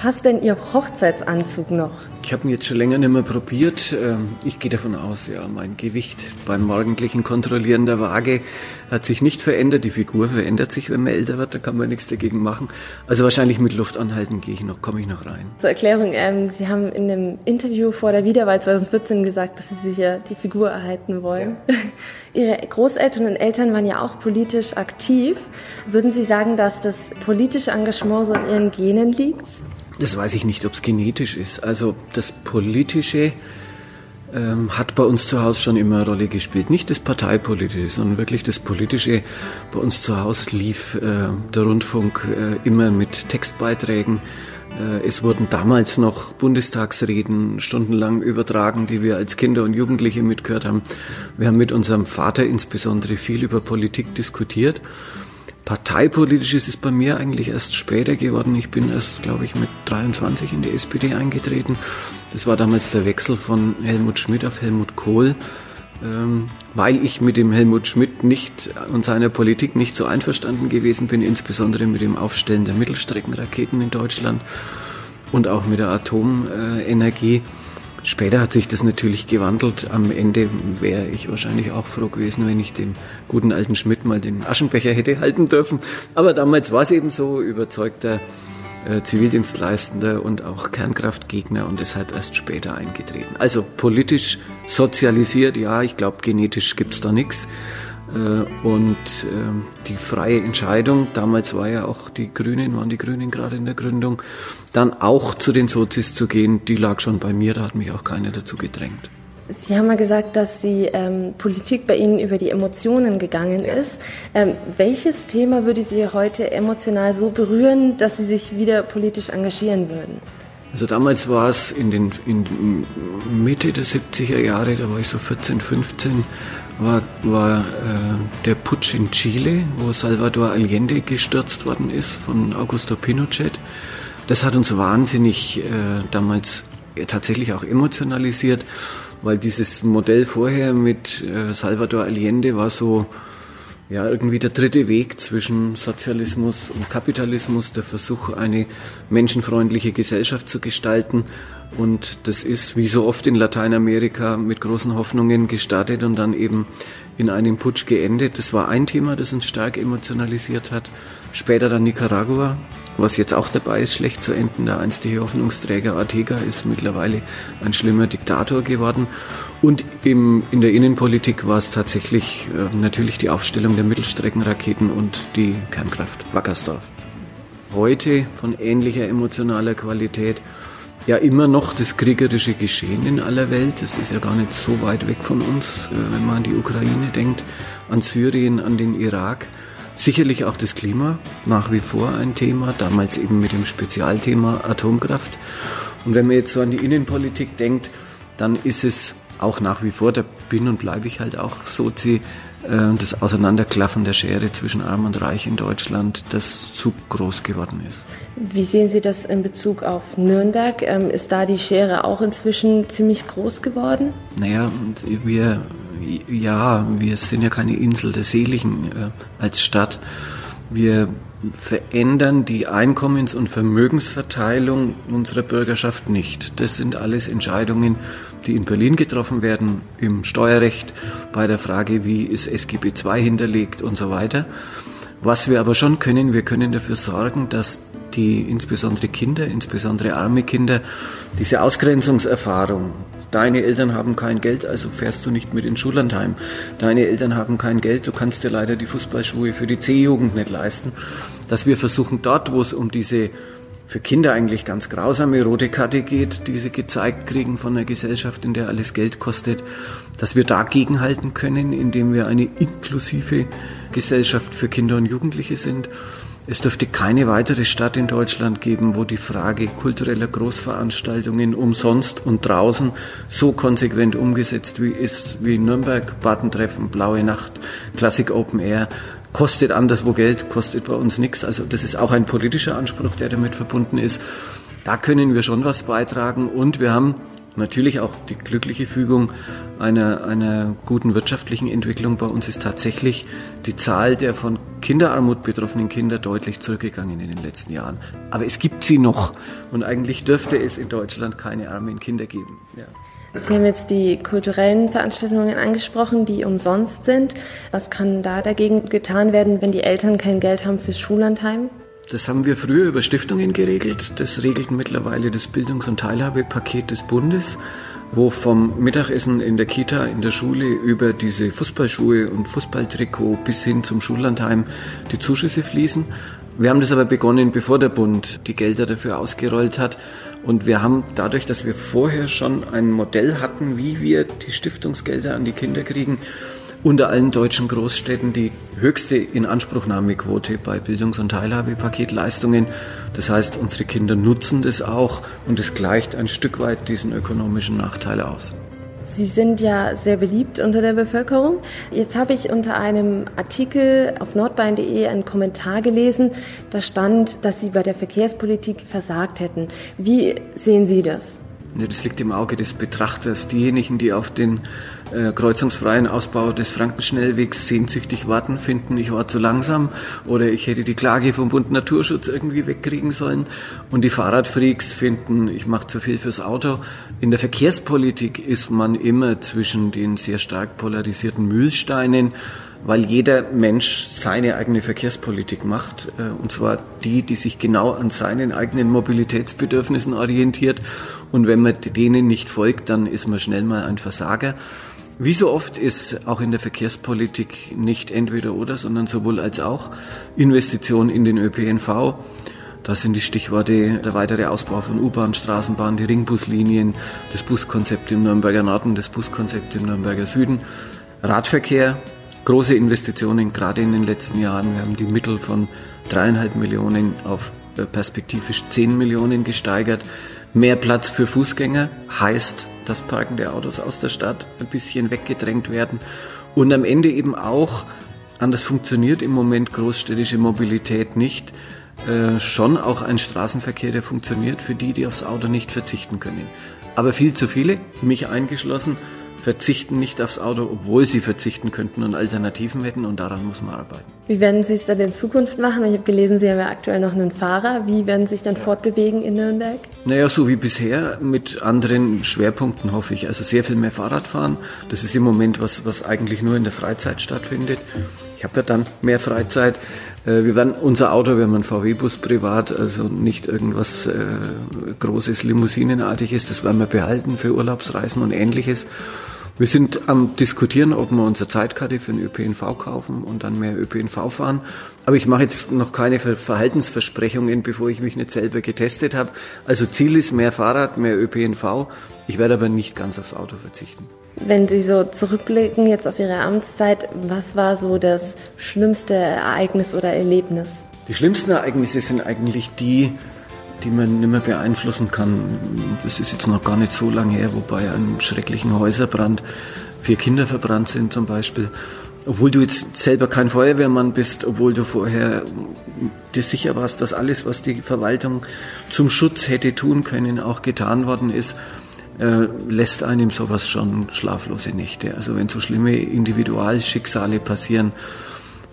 Passt denn Ihr Hochzeitsanzug noch? Ich habe ihn jetzt schon länger nicht mehr probiert. Ähm, ich gehe davon aus, ja, mein Gewicht beim morgendlichen Kontrollieren der Waage hat sich nicht verändert. Die Figur verändert sich, wenn man älter wird. Da kann man nichts dagegen machen. Also wahrscheinlich mit Luft anhalten gehe ich noch, komme ich noch rein. Zur Erklärung, ähm, Sie haben in dem Interview vor der Wiederwahl 2014 gesagt, dass Sie sich ja die Figur erhalten wollen. Ja. Ihre Großeltern und Eltern waren ja auch politisch aktiv. Würden Sie sagen, dass das politische Engagement so in Ihren Genen liegt? Das weiß ich nicht, ob es genetisch ist. Also das Politische ähm, hat bei uns zu Hause schon immer eine Rolle gespielt. Nicht das Parteipolitische, sondern wirklich das Politische. Bei uns zu Hause lief äh, der Rundfunk äh, immer mit Textbeiträgen. Äh, es wurden damals noch Bundestagsreden stundenlang übertragen, die wir als Kinder und Jugendliche mitgehört haben. Wir haben mit unserem Vater insbesondere viel über Politik diskutiert. Parteipolitisch ist es bei mir eigentlich erst später geworden. Ich bin erst, glaube ich, mit 23 in die SPD eingetreten. Das war damals der Wechsel von Helmut Schmidt auf Helmut Kohl, ähm, weil ich mit dem Helmut Schmidt nicht und seiner Politik nicht so einverstanden gewesen bin, insbesondere mit dem Aufstellen der Mittelstreckenraketen in Deutschland und auch mit der Atomenergie. Später hat sich das natürlich gewandelt. Am Ende wäre ich wahrscheinlich auch froh gewesen, wenn ich dem guten alten Schmidt mal den Aschenbecher hätte halten dürfen. Aber damals war es eben so, überzeugter äh, Zivildienstleistender und auch Kernkraftgegner und deshalb erst später eingetreten. Also politisch sozialisiert, ja, ich glaube, genetisch gibt's da nichts. Äh, und ähm, die freie Entscheidung, damals war ja auch die Grünen, waren die Grünen gerade in der Gründung, dann auch zu den Sozis zu gehen, die lag schon bei mir, da hat mich auch keiner dazu gedrängt. Sie haben mal gesagt, dass die ähm, Politik bei Ihnen über die Emotionen gegangen ist. Ähm, welches Thema würde Sie heute emotional so berühren, dass Sie sich wieder politisch engagieren würden? Also damals war es in den in Mitte der 70er Jahre, da war ich so 14, 15, war, war äh, der Putsch in Chile, wo Salvador Allende gestürzt worden ist von Augusto Pinochet. Das hat uns wahnsinnig äh, damals tatsächlich auch emotionalisiert, weil dieses Modell vorher mit äh, Salvador Allende war so ja irgendwie der dritte Weg zwischen Sozialismus und Kapitalismus, der Versuch, eine menschenfreundliche Gesellschaft zu gestalten. Und das ist, wie so oft in Lateinamerika, mit großen Hoffnungen gestartet und dann eben in einem Putsch geendet. Das war ein Thema, das uns stark emotionalisiert hat. Später dann Nicaragua, was jetzt auch dabei ist, schlecht zu enden. Der einstige Hoffnungsträger Ortega ist mittlerweile ein schlimmer Diktator geworden. Und im, in der Innenpolitik war es tatsächlich äh, natürlich die Aufstellung der Mittelstreckenraketen und die Kernkraft Wackersdorf. Heute von ähnlicher emotionaler Qualität ja immer noch das kriegerische Geschehen in aller Welt. Das ist ja gar nicht so weit weg von uns, äh, wenn man an die Ukraine denkt, an Syrien, an den Irak. Sicherlich auch das Klima, nach wie vor ein Thema, damals eben mit dem Spezialthema Atomkraft. Und wenn man jetzt so an die Innenpolitik denkt, dann ist es auch nach wie vor, da bin und bleibe ich halt auch Sozi, äh, das Auseinanderklaffen der Schere zwischen Arm und Reich in Deutschland, das zu groß geworden ist. Wie sehen Sie das in Bezug auf Nürnberg? Ähm, ist da die Schere auch inzwischen ziemlich groß geworden? Naja, wir, ja, wir sind ja keine Insel der Seligen äh, als Stadt. Wir verändern die Einkommens- und Vermögensverteilung unserer Bürgerschaft nicht. Das sind alles Entscheidungen, die in Berlin getroffen werden, im Steuerrecht, bei der Frage, wie ist SGB II hinterlegt und so weiter. Was wir aber schon können, wir können dafür sorgen, dass die insbesondere Kinder, insbesondere arme Kinder, diese Ausgrenzungserfahrung, deine Eltern haben kein Geld, also fährst du nicht mit in Schullandheim. Deine Eltern haben kein Geld, du kannst dir leider die Fußballschuhe für die C-Jugend nicht leisten. Dass wir versuchen, dort, wo es um diese für Kinder eigentlich ganz grausame rote Karte geht, die sie gezeigt kriegen von einer Gesellschaft, in der alles Geld kostet, dass wir dagegen halten können, indem wir eine inklusive Gesellschaft für Kinder und Jugendliche sind. Es dürfte keine weitere Stadt in Deutschland geben, wo die Frage kultureller Großveranstaltungen umsonst und draußen so konsequent umgesetzt wie ist wie Nürnberg, Badentreffen, Blaue Nacht, Classic Open Air, kostet anderswo Geld, kostet bei uns nichts. Also das ist auch ein politischer Anspruch, der damit verbunden ist. Da können wir schon was beitragen und wir haben natürlich auch die glückliche Fügung einer, einer guten wirtschaftlichen Entwicklung. Bei uns ist tatsächlich die Zahl der von Kinderarmut betroffenen Kinder deutlich zurückgegangen in den letzten Jahren. Aber es gibt sie noch und eigentlich dürfte es in Deutschland keine armen Kinder geben. Ja. Sie haben jetzt die kulturellen Veranstaltungen angesprochen, die umsonst sind. Was kann da dagegen getan werden, wenn die Eltern kein Geld haben fürs Schullandheim? Das haben wir früher über Stiftungen geregelt. Das regelt mittlerweile das Bildungs- und Teilhabepaket des Bundes, wo vom Mittagessen in der Kita, in der Schule über diese Fußballschuhe und Fußballtrikot bis hin zum Schullandheim die Zuschüsse fließen. Wir haben das aber begonnen, bevor der Bund die Gelder dafür ausgerollt hat. Und wir haben dadurch, dass wir vorher schon ein Modell hatten, wie wir die Stiftungsgelder an die Kinder kriegen, unter allen deutschen Großstädten die höchste Inanspruchnahmequote bei Bildungs- und Teilhabepaketleistungen. Das heißt, unsere Kinder nutzen das auch und es gleicht ein Stück weit diesen ökonomischen Nachteil aus. Sie sind ja sehr beliebt unter der Bevölkerung. Jetzt habe ich unter einem Artikel auf nordbayern.de einen Kommentar gelesen. Da stand, dass Sie bei der Verkehrspolitik versagt hätten. Wie sehen Sie das? Das liegt im Auge des Betrachters. Diejenigen, die auf den äh, kreuzungsfreien Ausbau des Frankenschnellwegs sehnsüchtig warten, finden, ich war zu langsam oder ich hätte die Klage vom Bund Naturschutz irgendwie wegkriegen sollen. Und die Fahrradfreaks finden, ich mache zu viel fürs Auto. In der Verkehrspolitik ist man immer zwischen den sehr stark polarisierten Mühlsteinen weil jeder Mensch seine eigene Verkehrspolitik macht, äh, und zwar die, die sich genau an seinen eigenen Mobilitätsbedürfnissen orientiert. Und wenn man denen nicht folgt, dann ist man schnell mal ein Versager. Wie so oft ist auch in der Verkehrspolitik nicht entweder oder, sondern sowohl als auch Investition in den ÖPNV. Da sind die Stichworte der weitere Ausbau von U-Bahn, Straßenbahn, die Ringbuslinien, das Buskonzept im Nürnberger Norden, das Buskonzept im Nürnberger Süden, Radverkehr, große Investitionen gerade in den letzten Jahren. Wir haben die Mittel von dreieinhalb Millionen auf äh, perspektivisch zehn Millionen gesteigert. Mehr Platz für Fußgänger heißt, dass parkende Autos aus der Stadt ein bisschen weggedrängt werden. Und am Ende eben auch, anders funktioniert im Moment großstädtische Mobilität nicht, äh, schon auch ein Straßenverkehr, der funktioniert für die, die aufs Auto nicht verzichten können. Aber viel zu viele, mich eingeschlossen, verzichten nicht aufs Auto, obwohl sie verzichten könnten und Alternativen hätten und daran muss man arbeiten. Wie werden Sie es dann in Zukunft machen? Ich habe gelesen, Sie haben ja aktuell noch einen Fahrer. Wie werden Sie sich dann fortbewegen in Nürnberg? Naja, so wie bisher mit anderen Schwerpunkten hoffe ich. Also sehr viel mehr Fahrradfahren. Das ist im Moment was, was eigentlich nur in der Freizeit stattfindet. Ich habe ja dann mehr Freizeit. Äh, wir werden unser Auto, wir haben einen VW-Bus privat, also nicht irgendwas äh, großes Limousinenartiges, das werden wir behalten für Urlaubsreisen und ähnliches. Wir sind am diskutieren, ob wir unsere Zeitkarte für den ÖPNV kaufen und dann mehr ÖPNV fahren. Aber ich mache jetzt noch keine Verhaltensversprechungen, bevor ich mich nicht selber getestet habe. Also Ziel ist mehr Fahrrad, mehr ÖPNV. Ich werde aber nicht ganz aufs Auto verzichten. Wenn Sie so zurückblicken jetzt auf Ihre Amtszeit, was war so das schlimmste Ereignis oder Erlebnis? Die schlimmsten Ereignisse sind eigentlich die, die man nicht mehr beeinflussen kann. Das ist jetzt noch gar nicht so lange her, wobei einem schrecklichen Häuserbrand vier Kinder verbrannt sind zum Beispiel. Obwohl du jetzt selber kein Feuerwehrmann bist, obwohl du vorher dir sicher warst, dass alles, was die Verwaltung zum Schutz hätte tun können, auch getan worden ist, äh, lässt einem sowas schon schlaflose Nächte. Also wenn so schlimme Individualschicksale passieren,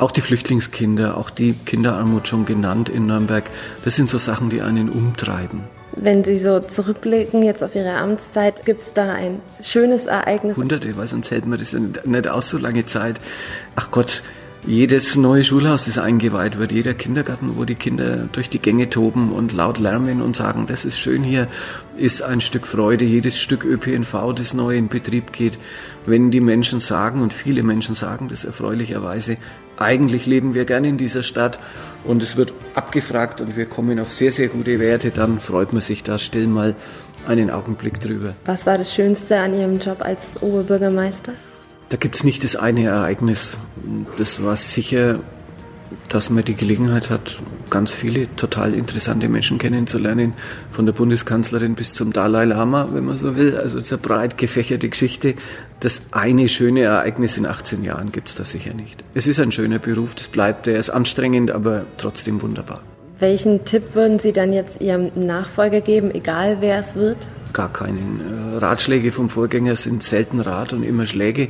auch die Flüchtlingskinder, auch die Kinderarmut schon genannt in Nürnberg, das sind so Sachen, die einen umtreiben. Wenn Sie so zurückblicken jetzt auf Ihre Amtszeit, gibt es da ein schönes Ereignis? Hunderte, weil sonst hält man das nicht aus so lange Zeit. Ach Gott, jedes neue Schulhaus, das eingeweiht wird, jeder Kindergarten, wo die Kinder durch die Gänge toben und laut lärmen und sagen, das ist schön hier, ist ein Stück Freude. Jedes Stück ÖPNV, das neu in Betrieb geht, wenn die Menschen sagen, und viele Menschen sagen das erfreulicherweise, eigentlich leben wir gerne in dieser Stadt und es wird abgefragt und wir kommen auf sehr, sehr gute Werte, dann freut man sich da still mal einen Augenblick drüber. Was war das Schönste an Ihrem Job als Oberbürgermeister? Da gibt es nicht das eine Ereignis. Das war sicher dass man die Gelegenheit hat, ganz viele total interessante Menschen kennenzulernen, von der Bundeskanzlerin bis zum Dalai Lama, wenn man so will. Also es ist eine breit gefächerte Geschichte. Das eine schöne Ereignis in 18 Jahren gibt es da sicher nicht. Es ist ein schöner Beruf, das bleibt, der ist anstrengend, aber trotzdem wunderbar. Welchen Tipp würden Sie dann jetzt Ihrem Nachfolger geben, egal wer es wird? gar keinen. Äh, Ratschläge vom Vorgänger sind selten Rat und immer Schläge.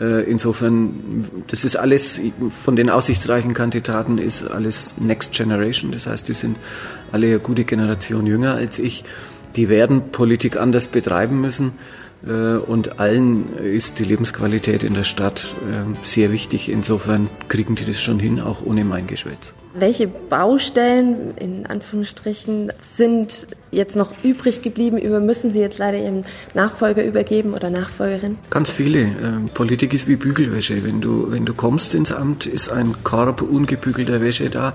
Äh, insofern, das ist alles, von den aussichtsreichen Kandidaten ist alles Next Generation. Das heißt, die sind alle eine gute Generation jünger als ich. Die werden Politik anders betreiben müssen. Äh, und allen ist die Lebensqualität in der Stadt sehr wichtig. Insofern kriegen die das schon hin, auch ohne mein Geschwätz. Welche Baustellen in Anführungsstrichen sind jetzt noch übrig geblieben? Über müssen Sie jetzt leider Ihrem Nachfolger übergeben oder Nachfolgerin? Ganz viele. Ähm, Politik ist wie Bügelwäsche. Wenn du, wenn du kommst ins Amt, ist ein Korb ungebügelter Wäsche da.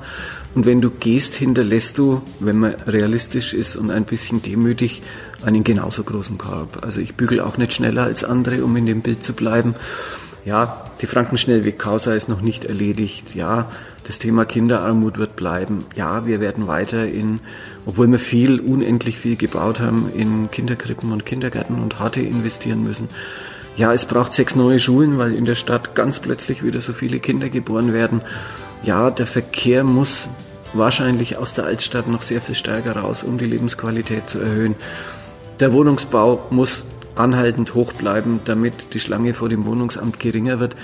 Und wenn du gehst, hinterlässt du, wenn man realistisch ist und ein bisschen demütig, einen genauso großen Korb. Also ich bügel auch nicht schneller als andere, um in dem Bild zu bleiben. Ja, die Frankenschnellweg-Causa ist noch nicht erledigt. Ja, das Thema Kinderarmut wird bleiben. Ja, wir werden weiter in, obwohl wir viel, unendlich viel gebaut haben, in Kinderkrippen und Kindergärten und Harte investieren müssen. Ja, es braucht sechs neue Schulen, weil in der Stadt ganz plötzlich wieder so viele Kinder geboren werden. Ja, der Verkehr muss wahrscheinlich aus der Altstadt noch sehr viel stärker raus, um die Lebensqualität zu erhöhen. Der Wohnungsbau muss anhaltend hoch bleiben, damit die Schlange vor dem Wohnungsamt geringer wird.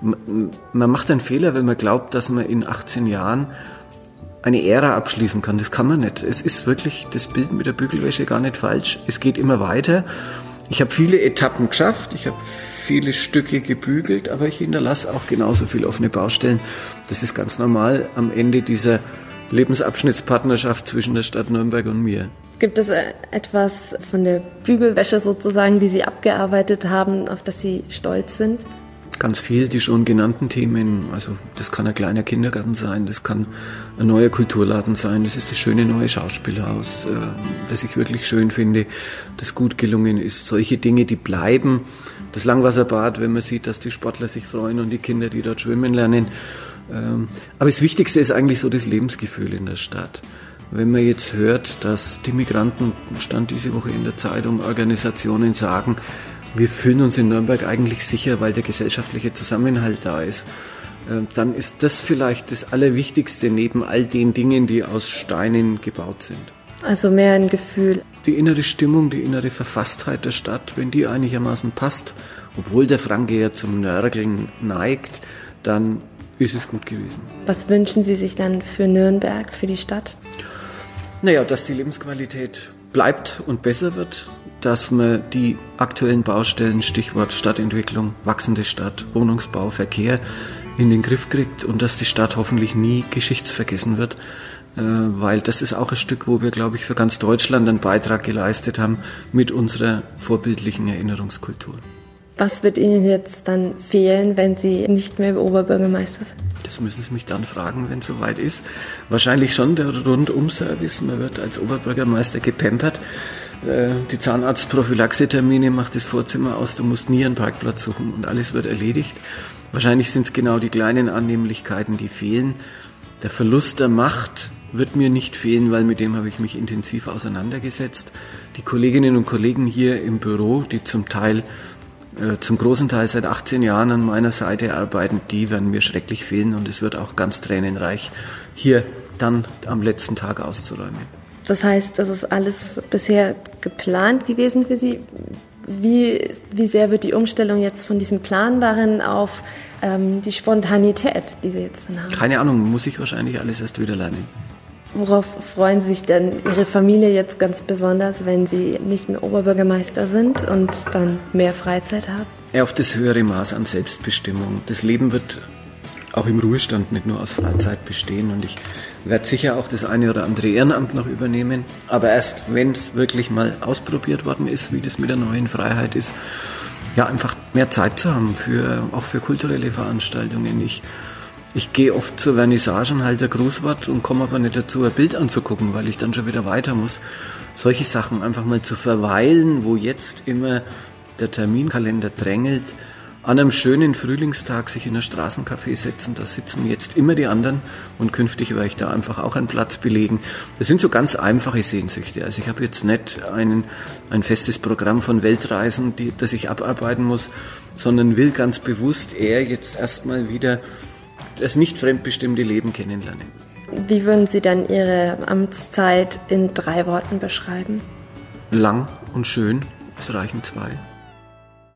Man macht einen Fehler, wenn man glaubt, dass man in 18 Jahren eine Ära abschließen kann. Das kann man nicht. Es ist wirklich das Bild mit der Bügelwäsche gar nicht falsch. Es geht immer weiter. Ich habe viele Etappen geschafft. Ich habe viele Stücke gebügelt, aber ich hinterlasse auch genauso viel offene Baustellen. Das ist ganz normal am Ende dieser Lebensabschnittspartnerschaft zwischen der Stadt Nürnberg und mir. Gibt es äh, etwas von der Bügelwäsche sozusagen, die Sie abgearbeitet haben, auf das Sie stolz sind? Ganz viel, die schon genannten Themen. Also das kann ein kleiner Kindergarten sein, das kann ein neuer Kulturladen sein, das ist das schöne neue Schauspielhaus, äh, das ich wirklich schön finde, das gut gelungen ist. Solche Dinge, die bleiben. Das Langwasserbad, wenn man sieht, dass die Sportler sich freuen und die Kinder, die dort schwimmen lernen. Ähm, aber das Wichtigste ist eigentlich so das Lebensgefühl in der Stadt. Wenn man jetzt hört, dass die Migranten, stand diese Woche in der Zeitung, Organisationen sagen, wir fühlen uns in Nürnberg eigentlich sicher, weil der gesellschaftliche Zusammenhalt da ist, ähm, dann ist das vielleicht das Allerwichtigste neben all den Dingen, die aus Steinen gebaut sind. Also mehr ein Gefühl. Die innere Stimmung, die innere Verfasstheit der Stadt, wenn die einigermaßen passt, obwohl der Franke ja zum Nörgeln neigt, dann ist es gut gewesen. Was wünschen Sie sich dann für Nürnberg, für die Stadt? Naja, dass die Lebensqualität bleibt und besser wird, dass man die aktuellen Baustellen, Stichwort Stadtentwicklung, wachsende Stadt, Wohnungsbau, Verkehr, in den Griff kriegt und dass die Stadt hoffentlich nie geschichtsvergessen wird, äh, weil das ist auch ein Stück, wo wir, glaube ich, für ganz Deutschland einen Beitrag geleistet haben mit unserer vorbildlichen Erinnerungskultur. Was wird Ihnen jetzt dann fehlen, wenn Sie nicht mehr Oberbürgermeister sind? Das müssen Sie mich dann fragen, wenn es soweit ist. Wahrscheinlich schon der Rundumservice. Man wird als Oberbürgermeister gepampert. Äh, die Zahnarztprophylaxetermine macht das Vorzimmer aus, du musst nie einen Parkplatz suchen und alles wird erledigt. Wahrscheinlich sind es genau die kleinen Annehmlichkeiten, die fehlen. Der Verlust der Macht wird mir nicht fehlen, weil mit dem habe ich mich intensiv auseinandergesetzt. Die Kolleginnen und Kollegen hier im Büro, die zum Teil äh, zum großen Teil seit 18 Jahren an meiner Seite arbeiten, die werden mir schrecklich fehlen und es wird auch ganz tränenreich, hier dann am letzten Tag auszuräumen. Das heißt, das ist alles bisher geplant gewesen für Sie. Wie, wie sehr wird die Umstellung jetzt von diesem Planbaren auf ähm, die Spontanität, die Sie jetzt dann haben? Keine Ahnung, muss ich wahrscheinlich alles erst wieder lernen. Worauf freuen sich denn Ihre Familie jetzt ganz besonders, wenn Sie nicht mehr Oberbürgermeister sind und dann mehr Freizeit haben? Ja, auf das höhere Maß an Selbstbestimmung. Das Leben wird auch im Ruhestand nicht nur aus Freizeit bestehen und ich werde sicher auch das eine oder andere Ehrenamt noch übernehmen, aber erst wenn es wirklich mal ausprobiert worden ist, wie das mit der neuen Freiheit ist, ja einfach mehr Zeit zu haben für auch für kulturelle Veranstaltungen. Ich ich gehe oft zur Vernissage und halte ein Grußwort und komme aber nicht dazu, ein Bild anzugucken, weil ich dann schon wieder weiter muss. Solche Sachen einfach mal zu verweilen, wo jetzt immer der Terminkalender drängelt, an einem schönen Frühlingstag sich in ein Straßencafé setzen, da sitzen jetzt immer die anderen und künftig werde ich da einfach auch einen Platz belegen. Das sind so ganz einfache Sehnsüchte. Also ich habe jetzt nicht einen, ein festes Programm von Weltreisen, die, das ich abarbeiten muss, sondern will ganz bewusst eher jetzt erstmal wieder das nicht fremdbestimmte Leben kennenlernen. Wie würden Sie dann Ihre Amtszeit in drei Worten beschreiben? lang und schön. Es reichen zwei.